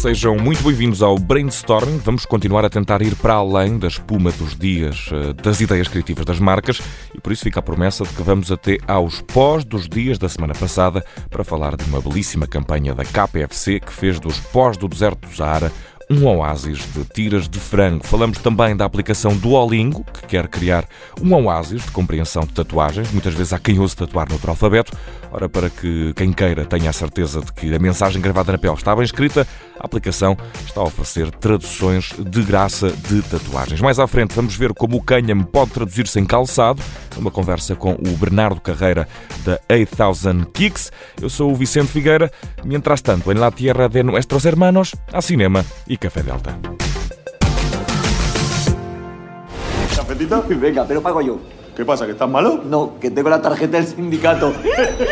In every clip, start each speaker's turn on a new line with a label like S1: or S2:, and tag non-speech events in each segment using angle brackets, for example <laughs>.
S1: Sejam muito bem-vindos ao Brainstorming. Vamos continuar a tentar ir para além da espuma dos dias eh, das ideias criativas das marcas e por isso fica a promessa de que vamos até aos pós dos dias da semana passada para falar de uma belíssima campanha da KPFC que fez dos pós do deserto do Saara um oásis de tiras de frango. Falamos também da aplicação Duolingo, que quer criar um oásis de compreensão de tatuagens. Muitas vezes há quem ouse tatuar no outro alfabeto. Ora, para que quem queira tenha a certeza de que a mensagem gravada na pele está bem escrita, a aplicação está a oferecer traduções de graça de tatuagens. Mais à frente vamos ver como o cânhamo pode traduzir-se em calçado, uma conversa com o Bernardo Carreira da 8000 Kicks. Eu sou o Vicente Figueira. Mientras tanto, em la tierra de nuestros hermanos, há cinema e café Delta.
S2: ¿Cafetito?
S3: Venga, pero pago yo.
S2: ¿Qué pasa? ¿Que estás malo?
S3: No, que tengo la tarjeta del sindicato.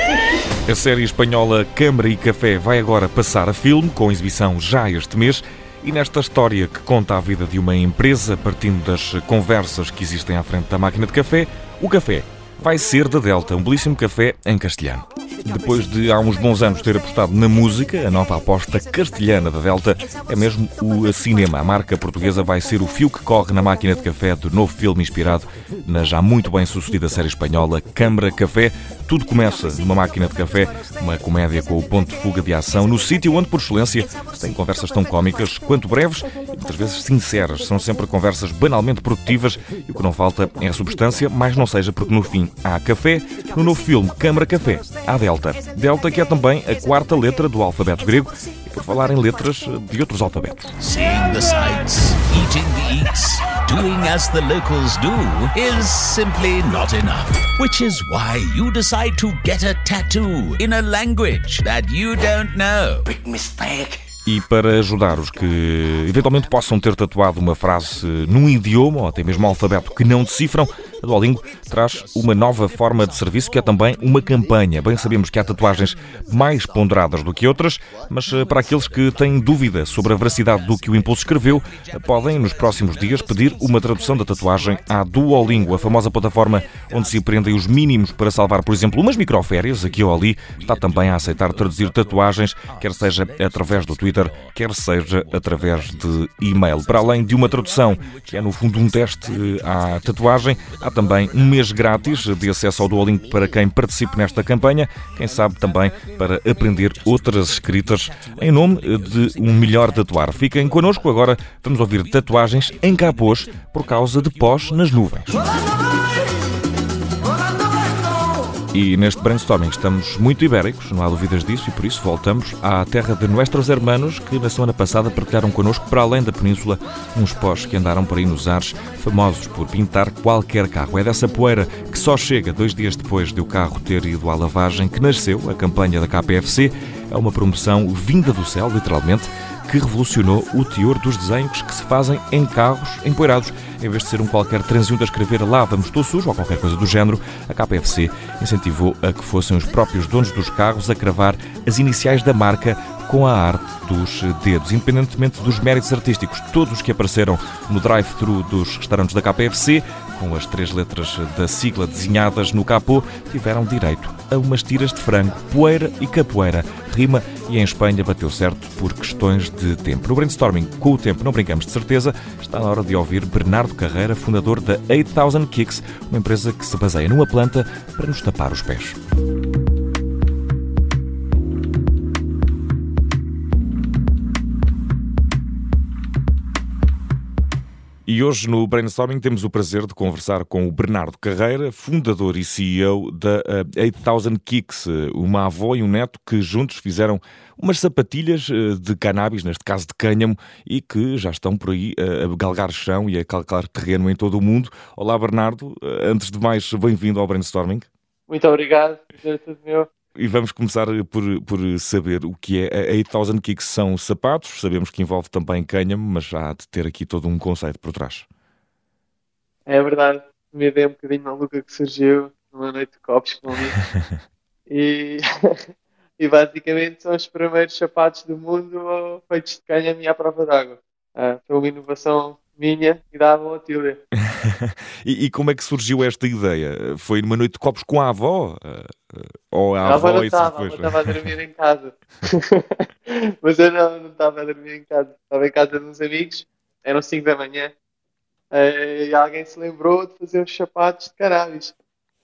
S3: <laughs>
S1: A série espanhola Câmara e Café vai agora passar a filme, com exibição já este mês. E nesta história que conta a vida de uma empresa, partindo das conversas que existem à frente da máquina de café, o café vai ser da Delta, um belíssimo café em castelhano. Depois de há uns bons anos ter apostado na música, a nova aposta castelhana da Delta é mesmo o cinema. A marca portuguesa vai ser o fio que corre na máquina de café do novo filme inspirado na já muito bem sucedida série espanhola Câmara Café. Tudo começa numa máquina de café, uma comédia com o ponto de fuga de ação, no sítio onde, por excelência, se tem conversas tão cómicas quanto breves e muitas vezes sinceras. São sempre conversas banalmente produtivas e o que não falta é a substância, mas não seja porque no fim há café. No novo filme Câmara Café, há Delta. Delta que é também a quarta letra do alfabeto grego por falar em letras de outros alfabetos.
S4: Seeing the sights, eating the eats, doing as the locals do is simply not enough. Which is why you decide to get a tattoo in a language that you don't know.
S3: Big mistake.
S1: E para ajudar os que eventualmente possam ter tatuado uma frase num idioma ou até mesmo um alfabeto que não decifram, a Duolingo traz uma nova forma de serviço que é também uma campanha. Bem sabemos que há tatuagens mais ponderadas do que outras, mas eh, para aqueles que têm dúvida sobre a veracidade do que o Impulso escreveu, podem nos próximos dias pedir uma tradução da tatuagem à Duolingo, a famosa plataforma onde se aprendem os mínimos para salvar, por exemplo, umas microférias, aqui ou ali, está também a aceitar traduzir tatuagens, quer seja através do Twitter quer seja através de e-mail. Para além de uma tradução, que é no fundo um teste eh, à tatuagem, há também um mês grátis de acesso ao Duolingo para quem participe nesta campanha, quem sabe também para aprender outras escritas em nome de um melhor tatuar. Fiquem connosco, agora vamos ouvir tatuagens em capôs por causa de pós nas nuvens. E neste brainstorming estamos muito ibéricos, não há dúvidas disso, e por isso voltamos à terra de nossos hermanos que na semana passada partilharam connosco, para além da península, uns pós que andaram por aí nos ares, famosos por pintar qualquer carro. É dessa poeira que só chega dois dias depois de o carro ter ido à lavagem que nasceu a campanha da KPFC. É uma promoção vinda do céu, literalmente, que revolucionou o teor dos desenhos que se fazem em carros empoeirados. Em vez de ser um qualquer transeunte a escrever lá vamos estou sujo ou qualquer coisa do género, a KPFC incentivou a que fossem os próprios donos dos carros a cravar as iniciais da marca com a arte dos dedos, independentemente dos méritos artísticos. Todos os que apareceram no drive-thru dos restaurantes da KPFC, com as três letras da sigla desenhadas no capô, tiveram direito a umas tiras de frango, poeira e capoeira. Rima e em Espanha bateu certo por questões de tempo. No brainstorming, com o tempo não brincamos de certeza, está na hora de ouvir Bernardo Carreira, fundador da 8000 Kicks, uma empresa que se baseia numa planta para nos tapar os pés. E hoje no Brainstorming temos o prazer de conversar com o Bernardo Carreira, fundador e CEO da 8000 eh, Kicks, uma avó e um neto que juntos fizeram umas sapatilhas eh, de cannabis, neste caso de cânhamo, e que já estão por aí a galgar chão e a calcar terreno em todo o mundo. Olá Bernardo, eh, antes de mais, bem-vindo ao Brainstorming.
S5: Muito obrigado, é tudo meu.
S1: E vamos começar por, por saber o que é a 8000 Kicks são sapatos. Sabemos que envolve também cânhamo, mas há de ter aqui todo um conceito por trás.
S5: É verdade. Uma ideia um bocadinho maluca que surgiu numa noite de copos com amigos. <laughs> e, <laughs> e basicamente são os primeiros sapatos do mundo feitos de cânhamo e à prova d'água. Uh, foi uma inovação minha e da avó Tília.
S1: e, e, como é que surgiu esta ideia? Foi numa noite de copos com a avó? Uh, ou a,
S5: a avó,
S1: avó
S5: não estava, a estava a dormir em casa. <laughs> Mas eu não, não estava a dormir em casa. Estava em casa de uns amigos, eram 5 da manhã, uh, e alguém se lembrou de fazer uns sapatos de cannabis.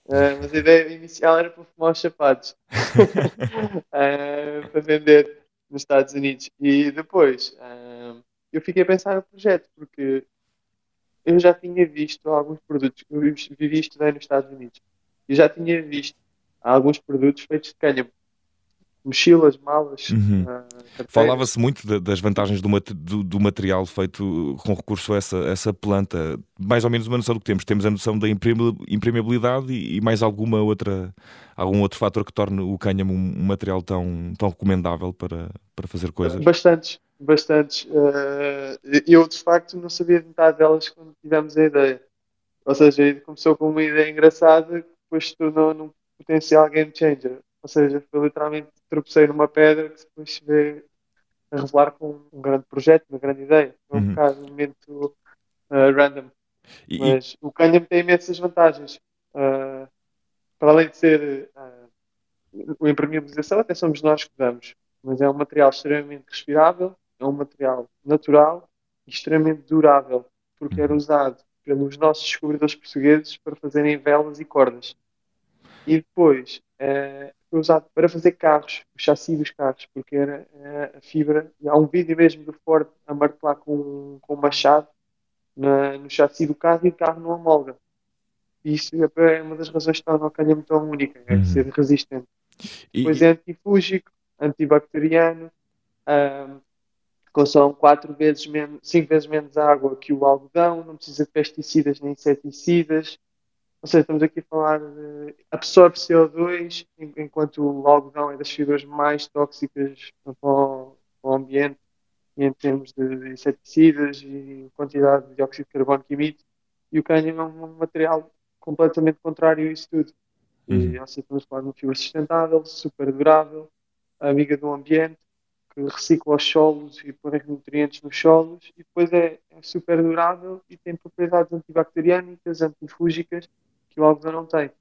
S5: Uh, mas a ideia inicial era para fumar os sapatos <laughs> <laughs> para vender nos Estados Unidos. E depois eu fiquei a pensar no projeto, porque eu já tinha visto alguns produtos, eu vivi e estudei nos Estados Unidos, e já tinha visto alguns produtos feitos de cânhamo. Mochilas, malas.
S1: Uhum. Uh, Falava-se muito de, das vantagens do, do, do, material feito com recurso a essa, essa planta. Mais ou menos uma noção do que temos. Temos a noção da imprimibilidade e, e mais alguma outra, algum outro fator que torne o cânhamo um, um material tão, tão recomendável para, para fazer coisas?
S5: Bastantes bastantes. Uh, eu, de facto, não sabia de metade delas quando tivemos a ideia. Ou seja, começou com uma ideia engraçada que depois se tornou num potencial game changer. Ou seja, foi literalmente tropecei numa pedra que depois se vê a revelar com um grande projeto, uma grande ideia. Foi um uhum. bocado um momento uh, random. E, Mas e... o Canham tem imensas vantagens. Uh, para além de ser uh, a impermeabilização, até somos nós que damos. Mas é um material extremamente respirável, é um material natural e extremamente durável, porque era usado pelos nossos descobridores portugueses para fazerem velas e cordas. E depois é, foi usado para fazer carros, o chassi dos carros, porque era é, a fibra. Há um vídeo mesmo do Ford a martelar com, com um machado na, no chassi do carro e o carro não amolga. E isso é uma das razões que torna o canhão tão única, é uhum. ser resistente. E... Depois é antifúngico, antibacteriano, um, consome quatro vezes menos, cinco vezes menos água que o algodão, não precisa de pesticidas nem inseticidas. Ou seja, estamos aqui a falar de absorve CO2, enquanto o algodão é das fibras mais tóxicas para o, para o ambiente em termos de inseticidas e quantidade de dióxido de carbono que emite. E o cânhamo é um material completamente contrário a isso tudo. Uhum. E assim estamos a falar de uma fibra sustentável, super durável, amiga do ambiente, recicla os solos e põe nutrientes nos solos e depois é, é super durável e tem propriedades antibacteriânicas, antifúngicas que o algodão não tem.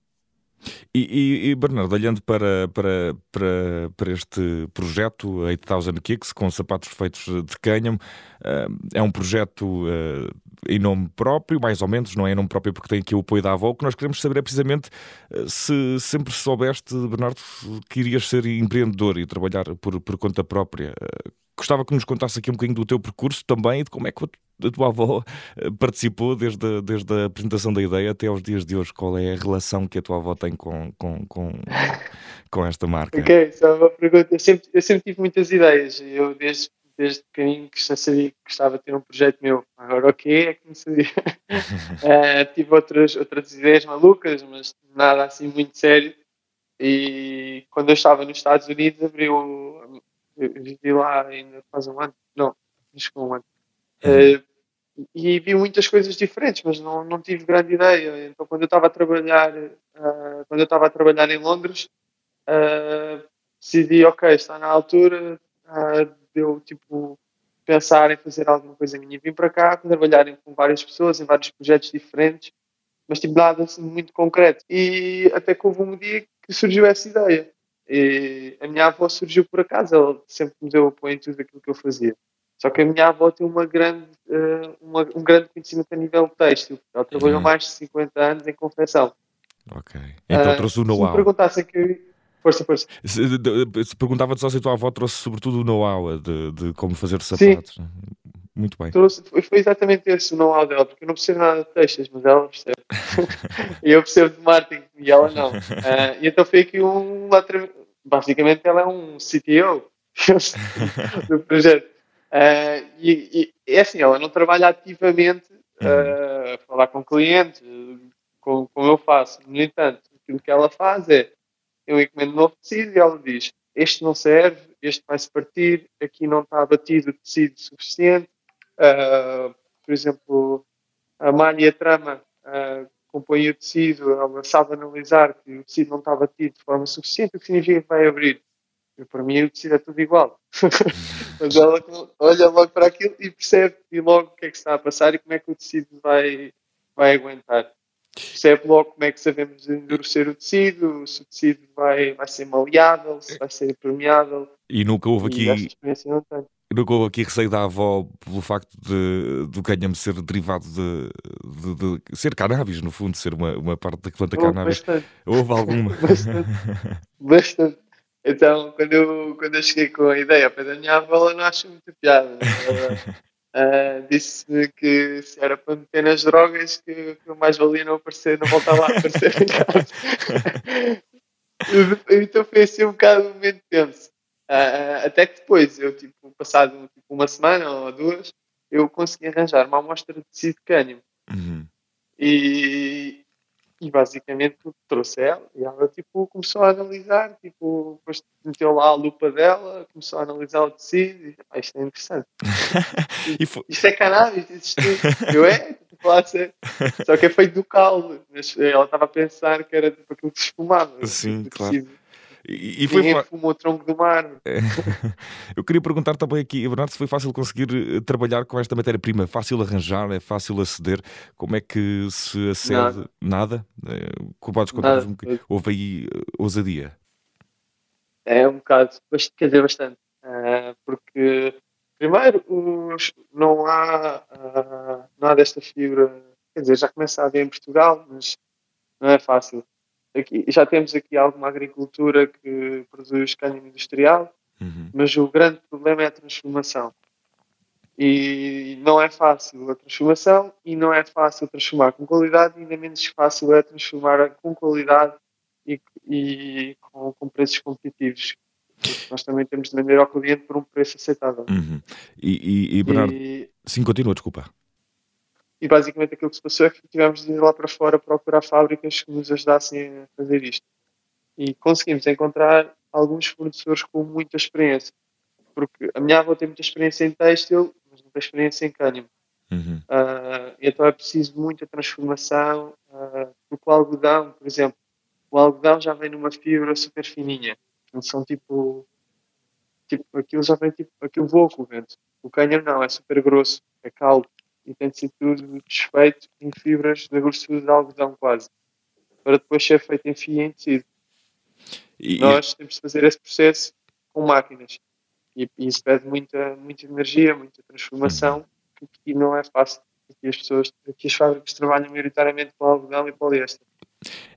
S1: E, e, e, Bernardo, olhando para, para, para, para este projeto 8000 Kicks, com sapatos feitos de cânhamo, uh, é um projeto uh, em nome próprio, mais ou menos, não é em nome próprio porque tem aqui o apoio da avó. O que nós queremos saber é precisamente uh, se sempre soubeste, Bernardo, que irias ser empreendedor e trabalhar por, por conta própria. Gostava que nos contasse aqui um bocadinho do teu percurso também e de como é que a tua avó eh, participou desde, desde a apresentação da ideia até aos dias de hoje. Qual é a relação que a tua avó tem com, com, com, com esta marca?
S5: Ok, só uma pergunta. Eu sempre, eu sempre tive muitas ideias. Eu desde, desde pequenino que já sabia que gostava de ter um projeto meu. Agora o que é que não sabia. uh, <laughs> tive outras, outras ideias malucas, mas nada assim muito sério. E quando eu estava nos Estados Unidos abriu eu vivi lá ainda faz um ano, não, acho que um ano. Uh, e vi muitas coisas diferentes, mas não, não tive grande ideia. Então, quando eu estava a trabalhar, uh, quando eu estava a trabalhar em Londres, uh, decidi, ok, está na altura de eu, tipo, pensar em fazer alguma coisa minha. Vim para cá, trabalhar com várias pessoas, em vários projetos diferentes, mas tipo nada assim muito concreto. E até que houve um dia que surgiu essa ideia. E a minha avó surgiu por acaso, ela sempre me deu apoio em tudo aquilo que eu fazia. Só que a minha avó tem uma grande, uh, uma, um grande conhecimento a nível têxtil. Ela trabalhou uhum. mais de 50 anos em confecção.
S1: Ok. Então uh, trouxe o know-how.
S5: Se me perguntassem que. Força, força.
S1: Se, se perguntava-te só se a tua avó trouxe sobretudo o know-how de, de, como fazer sapatos. Sim. Muito bem.
S5: Trouxe, foi exatamente esse o know-how dela, porque eu não percebo nada de textos, mas ela percebe. <laughs> e eu percebo de marketing e ela não. Uh, <laughs> e então foi aqui um. Basicamente, ela é um CTO <laughs> do projeto. Uh, e, e é assim, ela não trabalha ativamente uh, a falar com clientes, como, como eu faço. No entanto, aquilo que ela faz é: eu encomendo novo tecido e ela diz, este não serve, este vai-se partir, aqui não está abatido o tecido suficiente, Uh, por exemplo, a malha e a trama uh, compõem o tecido, ela sabe analisar que o tecido não está batido de forma suficiente, o que significa que vai abrir. E para mim o tecido é tudo igual. <laughs> Mas ela olha logo para aquilo e percebe e logo o que é que está a passar e como é que o tecido vai, vai aguentar. Percebe logo como é que sabemos endurecer o tecido, se o tecido vai, vai ser maleável, se vai ser permeável.
S1: E nunca houve aqui. Nunca houve aqui receio da avó pelo facto de, do cânhamo ser derivado de, de, de ser cannabis, no fundo, ser uma, uma parte da planta
S5: Houve
S1: cannabis.
S5: bastante.
S1: Houve alguma? <laughs>
S5: Bastante. Bastante. Então, quando eu, quando eu cheguei com a ideia pé da minha avó, ela não achou muita piada. Ela <laughs> ah, disse que se era para meter nas drogas, que, que mais valia não aparecer, não voltava a aparecer em casa. <laughs> Então foi assim um bocado um momento tenso. Ah, até que depois, eu, tipo, passado tipo, uma semana ou duas, eu consegui arranjar uma amostra de tecido.
S1: Uhum.
S5: E, e basicamente trouxe ela e ela tipo, começou a analisar, tipo, depois meteu lá a lupa dela, começou a analisar o tecido e ah, isto é interessante. <laughs>
S1: Foi-
S5: Isto é cannabis, isto Eu é, tipo, lá, só que é feito do caule, mas ela estava a pensar que era tipo aquilo que se fumava.
S1: Sim,
S5: tipo,
S1: claro.
S5: tecido.
S1: E, e foi
S5: Ninguém fuma o tronco do mar. <laughs>
S1: Eu queria perguntar também aqui, Bernardo, se foi fácil conseguir eh, trabalhar com esta matéria-prima, fácil arranjar, é fácil aceder, como é que se acede? Nada? Como podes contar-nos
S5: Nada.
S1: um bocadinho? Houve aí eh, ousadia?
S5: É um bocado, quer dizer, bastante. Ah, porque, primeiro, os- não, há, ah, não há desta fibra, quer dizer, já começa a haver em Portugal, mas não é fácil. Aqui, já temos aqui alguma agricultura que produz cânhamo industrial,
S1: Uhum.
S5: mas o grande problema é a transformação. E não é fácil a transformação e não é fácil transformar com qualidade, e ainda menos fácil é transformar com qualidade e, e com, com preços competitivos. Porque Nós também temos de vender ao cliente por um preço aceitável.
S1: Uhum. E, e- e, Bernardo,
S5: E,
S1: sim, continua, desculpa.
S5: E basicamente aquilo que se passou é que tivemos de ir lá para fora procurar fábricas que nos ajudassem a fazer isto. E conseguimos encontrar alguns fornecedores com muita experiência. Porque a minha avó tem muita experiência em têxtil, mas não tem experiência em cânhamo.
S1: Uhum.
S5: Ah, então é preciso muita transformação, ah, porque o algodão, por exemplo, o algodão já vem numa fibra super fininha. Não são tipo, tipo aquilo já vem tipo, aquilo voa com o vento. O cânhamo não, é super grosso, é caldo e tem de ser tudo desfeito em fibras da grossura de algodão quase, para depois ser feito em fio e em tecido.
S1: E-
S5: Nós temos de fazer esse processo com máquinas. E, e isso pede muita, muita energia, muita transformação, que não é fácil. Aqui as pessoas, aqui as fábricas trabalham maioritariamente com algodão e poliéster.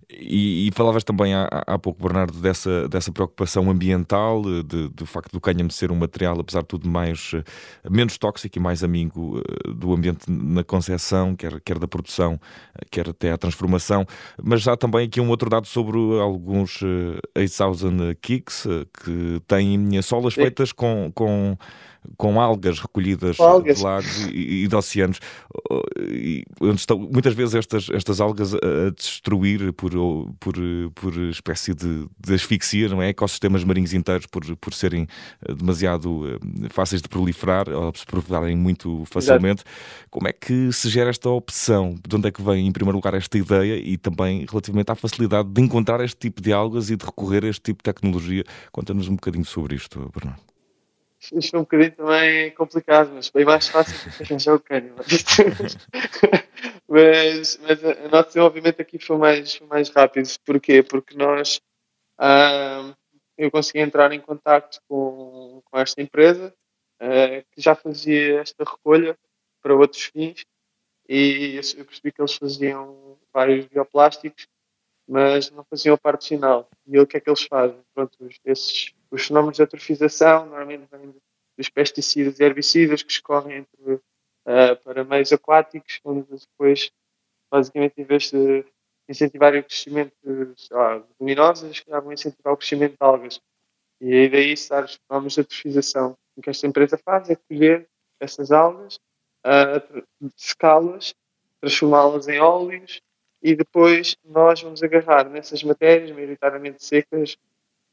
S1: E, e falavas também há, há pouco, Bernardo, dessa, dessa preocupação ambiental, eh, de- do facto do cânhamo ser um material, apesar de tudo, mais, eh, menos tóxico e mais amigo eh, do ambiente na concepção, quer, quer da produção, quer até a transformação. Mas há também aqui um outro dado sobre alguns eh, 8000 kicks que têm solas
S5: Sim.
S1: feitas com, com, com algas recolhidas
S5: algas.
S1: de lagos e, e de oceanos, Oh, e onde estão muitas vezes estas, estas algas a, destruir por, por, por espécie de, de asfixia, não é? Ecossistemas marinhos inteiros por, por serem eh, demasiado eh, fáceis de proliferar ou se proliferarem muito facilmente. Como é que se gera esta opção? De onde é que vem, em primeiro lugar, esta ideia e também relativamente à facilidade de encontrar este tipo de algas e de recorrer a este tipo de tecnologia? Conta-nos um bocadinho sobre isto, Bernardo.
S5: Isto é um bocadinho também complicado, mas bem mais fácil do que arranjar o cânhamo. <laughs> mas, mas o nosso desenvolvimento aqui foi mais, foi mais rápido. Porquê? Porque nós, ah, eu consegui entrar em contato com, com esta empresa ah, que já fazia esta recolha para outros fins e eu percebi que eles faziam vários bioplásticos, mas não faziam a parte final. E o que é que eles fazem? Pronto, esses, os fenómenos de eutrofização normalmente vêm dos pesticidas e herbicidas que escorrem entre, ah, para meios aquáticos, onde depois, basicamente, em vez de incentivarem o crescimento de luminosas, vão incentivar o crescimento de algas. E aí daí se os fenómenos de eutrofização. O que esta empresa faz é colher essas algas, tra- secá-las, transformá-las em óleos e depois nós vamos agarrar nessas matérias, maioritariamente secas,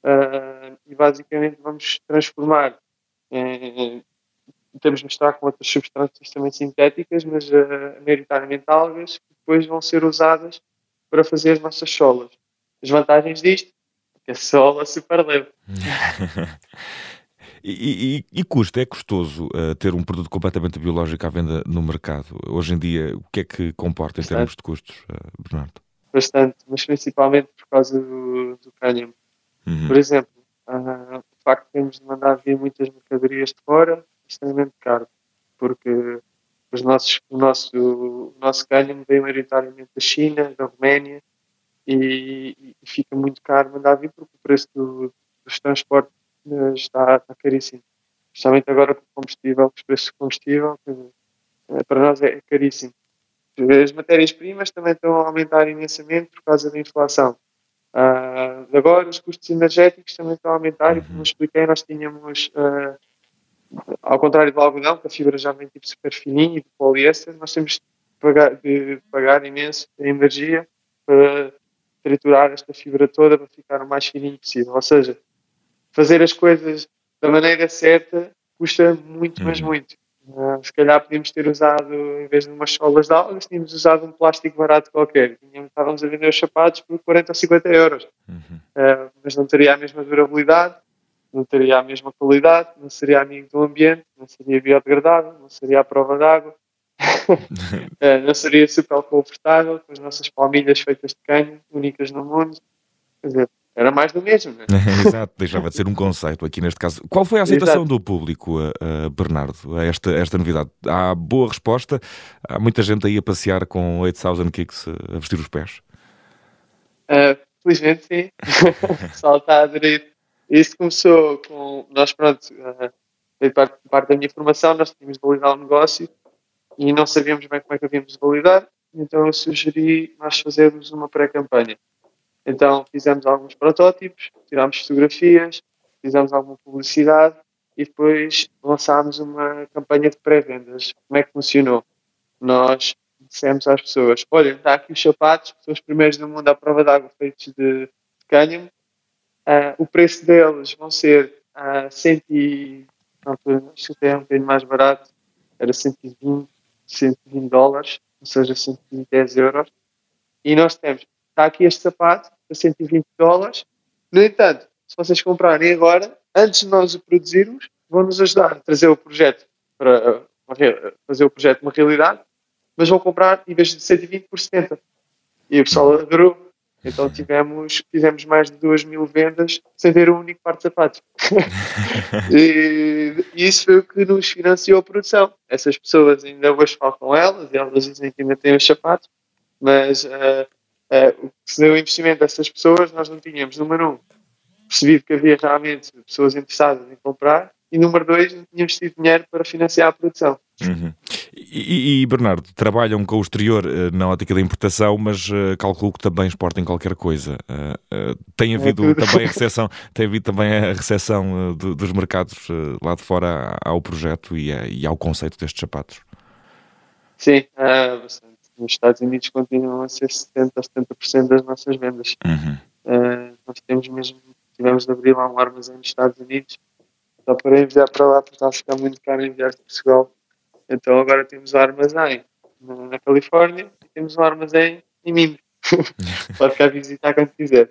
S5: ah, e basicamente vamos transformar em, temos de misturar com outras substâncias também sintéticas, mas ah, maioritariamente algas, que depois vão ser usadas para fazer as nossas solas. As vantagens disto é que a sola é super leve. <laughs>
S1: E, e, e custa, é custoso uh, ter um produto completamente biológico à venda no mercado? Hoje em dia, o que é que comporta em termos de custos, uh, Bernardo?
S5: Bastante, mas principalmente por causa do, do cânhamo. Uhum. Por exemplo, uh, o facto de termos de mandar vir muitas mercadorias de fora é extremamente caro, porque os nossos, o, nosso, o nosso cânhamo vem maioritariamente da China, da Roménia, e, e, fica muito caro mandar vir porque o preço do, dos transportes eh, está, está caríssimo. Especialmente agora com o combustível, os preços de combustível, eh, para nós é, é caríssimo. As matérias-primas também estão a aumentar imensamente por causa da inflação. Uh, agora, os custos energéticos também estão a aumentar, e como expliquei, nós tínhamos, uh, ao contrário do algodão, que a fibra já vem tipo super fininha e de poliéster, nós temos de pagar, de pagar imenso a energia para triturar esta fibra toda para ficar o mais fininho possível. Ou seja, fazer as coisas da maneira certa custa muito, mas uhum. muito. Uh, se calhar podíamos ter usado, em vez de umas solas de algas, tínhamos usado um plástico barato qualquer. Tínhamos, estávamos a vender os sapatos por 40 ou 50 euros. Uhum. Uh, mas não teria a mesma durabilidade, não teria a mesma qualidade, não seria amigo do ambiente, não seria biodegradável, não seria à prova d'água. uh, <laughs> não seria super confortável com as nossas palmilhas feitas de canho, únicas no mundo. Quer dizer, era mais do mesmo. Né? <laughs>
S1: Exato, deixava de ser um conceito aqui neste caso. Qual foi a aceitação Exato. do público, uh, Bernardo, a esta, esta novidade? Há boa resposta? Há muita gente aí a passear com 8000 kicks a vestir os pés?
S5: Uh, felizmente sim. <laughs> o pessoal está a aderir. Isso começou com. Nós, pronto, uh, parte, parte da minha formação, nós tínhamos de validar o um negócio e não sabíamos bem como é que havíamos de validar, então eu sugeri nós fazermos uma pré-campanha. Então fizemos alguns protótipos, tirámos fotografias, fizemos alguma publicidade e depois lançámos uma campanha de pré-vendas. Como é que funcionou? Nós dissemos às pessoas: olha, está aqui os sapatos, são os primeiros do mundo à prova d'água feitos de, cânhamo. Uh, o preço deles vão ser uh, 100 e, não, acho que é um bocadinho mais barato, era 120, 120 dólares, ou seja, 110 euros. E nós temos, está aqui este sapato, a 120 dólares. No entanto, se vocês comprarem agora, antes de nós o produzirmos, vão-nos ajudar a trazer o projeto para fazer o projeto uma realidade, mas vão comprar, em vez de 120, por 70. E o pessoal adorou. Então tivemos, fizemos mais de 2 mil vendas sem ter um único par de sapatos. <laughs> e, e, isso foi o que nos financiou a produção. Essas pessoas ainda hoje falam com elas e elas dizem que ainda têm os sapatos, mas uh, uh, se o investimento dessas pessoas, nós não tínhamos, número um, percebido que havia realmente pessoas interessadas em comprar e número dois, não tínhamos tido dinheiro para financiar a produção.
S1: Uhum. E, e, Bernardo, trabalham com o exterior uh, na ótica da importação, mas uh, calculo que também exportem qualquer coisa. Uh, tem havido é também a <laughs> recepção, tem havido também a recepção dos mercados lá de fora ao projeto e, e, ao conceito destes sapatos?
S5: Sim, bastante nos Estados Unidos continuam a ser 70% a 70% das nossas vendas. Uhum. Uh, nós temos mesmo, tivemos de abrir lá um armazém nos Estados Unidos só para enviar para lá, porque está a ficar muito caro enviar de Portugal. Então agora temos o armazém na, na Califórnia e temos um armazém em Minas. <laughs> Pode ficar a visitar quando quiser.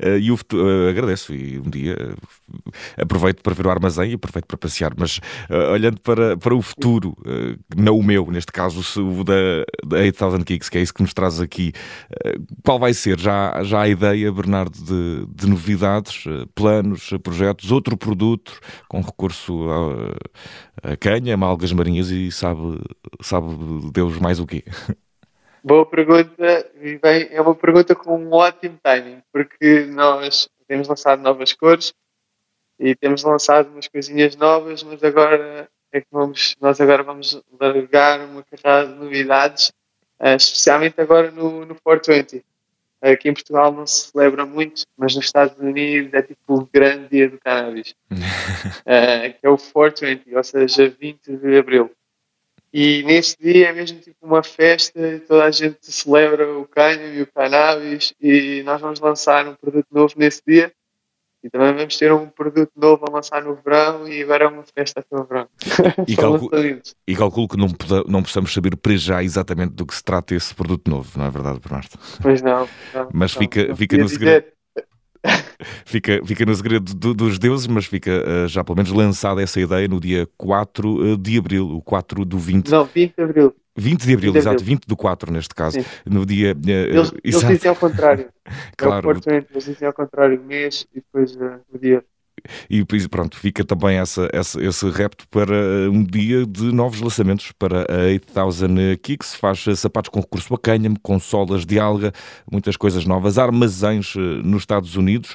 S1: Eh, <laughs> e o uh, agradeço e um dia uh, aproveito para ver o armazém e aproveito para passear, mas uh, olhando para, para o futuro, não o meu, neste caso o da, da 8000 Kicks, que é isso que nos traz aqui, qual vai ser? Já, já a ideia, Bernardo, de, de novidades, planos, projetos, outro produto com recurso a, a canha, malgas marinhas e sabe, sabe Deus mais o quê? <laughs>
S5: Boa pergunta, e bem, é uma pergunta com um ótimo timing, porque nós temos lançado novas cores e temos lançado umas coisinhas novas, mas agora é que vamos, nós agora vamos largar uma carrada de novidades, uh, especialmente agora no, no 420. Aqui em Portugal não se celebra muito, mas nos Estados Unidos é tipo o grande dia do cannabis, uh, <laughs> que é o 420, ou seja, 20 de abril. E neste dia é mesmo tipo uma festa, toda a gente celebra o cânhamo e o cannabis e nós vamos lançar um produto novo nesse dia e também vamos ter um produto novo a lançar no verão e agora é uma festa até o verão.
S1: E, <laughs> calculo, e calculo que não, não possamos saber para já exatamente do que se trata esse produto novo, não é verdade, Bernardo?
S5: Pois não. não
S1: Mas
S5: não,
S1: fica,
S5: não
S1: fica no segredo. <laughs> fica, fica no segredo do, dos deuses, mas fica uh, já pelo menos lançada essa ideia no dia 4 eh, de abril, o 4 do 20.
S5: Não, 20 de abril.
S1: 20 de abril, 20 de exato, 20 do 4 neste caso. Sim. No dia. Uh,
S5: eles, eles dizem ao contrário. <laughs> claro. É o eles dizem ao contrário, mês e depois uh, o dia
S1: e pronto, fica também essa, essa, esse repto para eh, um dia de novos lançamentos para a 8000 Kicks. Faz sapatos com recurso a cânhamo, consolas de alga, muitas coisas novas, armazéns eh, nos Estados Unidos,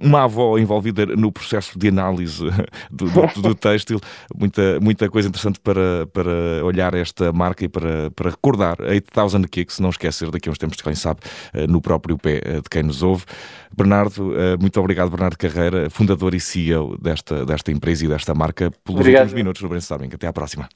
S1: uma avó envolvida no processo de análise <laughs> do, do, do <laughs> têxtil, muita, muita coisa interessante para, para olhar esta marca e para, para recordar a 8000 Kicks, não esquecer daqui a uns tempos, quem sabe, eh, no próprio pé de quem nos ouve. Bernardo, muito obrigado, Bernardo Carreira, fundador e CEO desta, desta empresa e desta marca, pelos Obrigado. últimos minutos no Brainstorming. Até à próxima.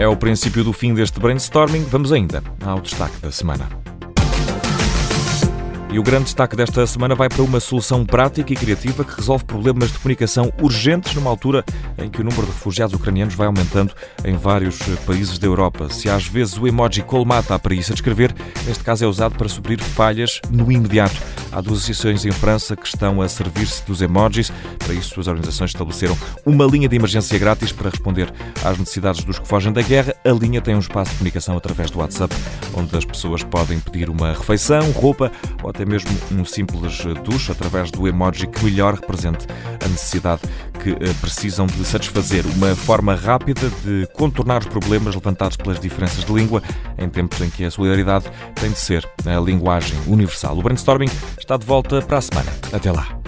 S1: É o princípio do fim deste brainstorming. Vamos ainda ao destaque da semana. E o grande destaque desta semana vai para uma solução prática e criativa que resolve problemas de comunicação urgentes numa altura em que o número de refugiados ucranianos vai aumentando em vários países da Europa. Se às vezes o emoji colmata a preguiça de escrever, neste caso é usado para suprir falhas no imediato. Há duas associações em França que estão a servir-se dos emojis. Para isso, as organizações estabeleceram uma linha de emergência grátis para responder às necessidades dos que fogem da guerra. A linha tem um espaço de comunicação através do WhatsApp, onde as pessoas podem pedir uma refeição, roupa ou até mesmo um simples duche através do emoji que melhor represente a necessidade que eh, precisam de satisfazer. Uma forma rápida de contornar os problemas levantados pelas diferenças de língua em tempos em que a solidariedade tem de ser a linguagem universal. O brainstorming está de volta para a semana. Até lá.